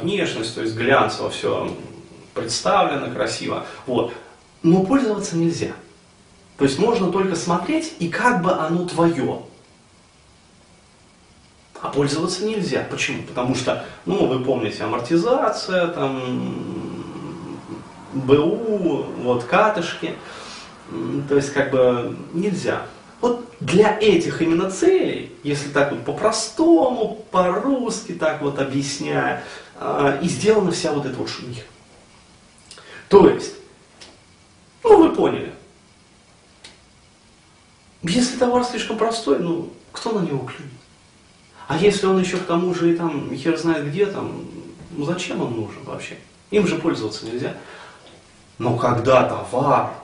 внешность, то есть глянцево все представлено красиво. Вот. Но пользоваться нельзя. То есть можно только смотреть, и как бы оно твое. А пользоваться нельзя. Почему? Потому что, ну, вы помните, амортизация, там, БУ, вот катышки. То есть, как бы, нельзя. Вот для этих именно целей, если так вот по-простому, по-русски так вот объясняя, и сделана вся вот эта вот шумиха. То есть, ну вы поняли, если товар слишком простой, ну кто на него клюнет? А если он еще к тому же и там хер знает где там, ну зачем он нужен вообще? Им же пользоваться нельзя. Но когда товар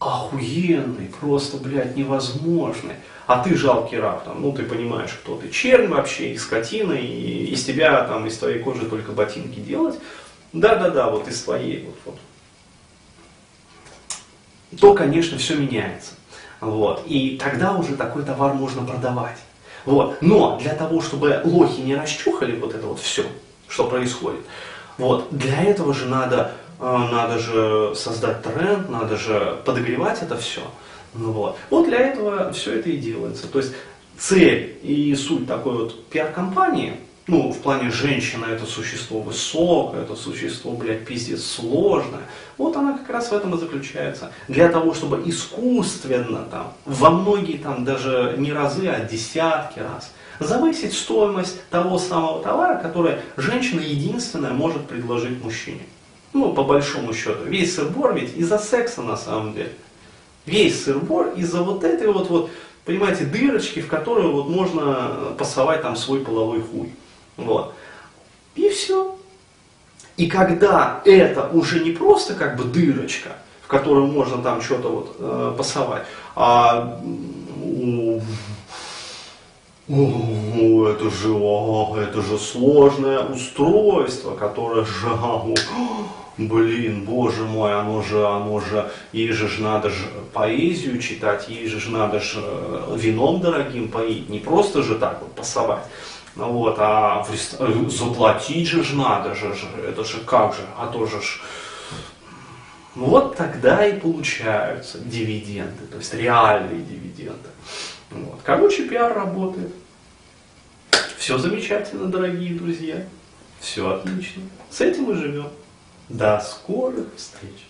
охуенный, просто, блядь, невозможный, а ты жалкий раб, там, ну ты понимаешь, кто ты, чернь вообще, и скотина, и из тебя, там, из твоей кожи только ботинки делать, да-да-да, вот из твоей, вот, вот, то, конечно, все меняется. Вот. И тогда уже такой товар можно продавать. Вот. Но для того, чтобы лохи не расчухали вот это вот все, что происходит, вот, для этого же надо, надо же создать тренд, надо же подогревать это все. Ну, вот. вот для этого все это и делается. То есть цель и суть такой вот пиар-компании – ну, в плане женщина это существо высокое, это существо, блядь, пиздец сложное. Вот она как раз в этом и заключается. Для того, чтобы искусственно там, во многие там даже не разы, а десятки раз, завысить стоимость того самого товара, который женщина единственная может предложить мужчине. Ну, по большому счету. Весь сырбор ведь из-за секса на самом деле. Весь сырбор из-за вот этой вот, вот, понимаете, дырочки, в которую вот можно пасовать там свой половой хуй. Вот. И все. И когда это уже не просто как бы дырочка, в которую можно там что-то вот э, пасовать, а о, это же, о, это же сложное устройство, которое о, блин, боже мой, оно же, оно же, ей же ж надо же поэзию читать, ей же ж надо же э, вином дорогим поить, не просто же так вот пасовать. Вот, а э, заплатить же ж надо же, это же как же, а то же ж... Вот тогда и получаются дивиденды, то есть реальные дивиденды. Вот. Короче, пиар работает. Все замечательно, дорогие друзья. Все отлично. С этим мы живем. До скорых встреч.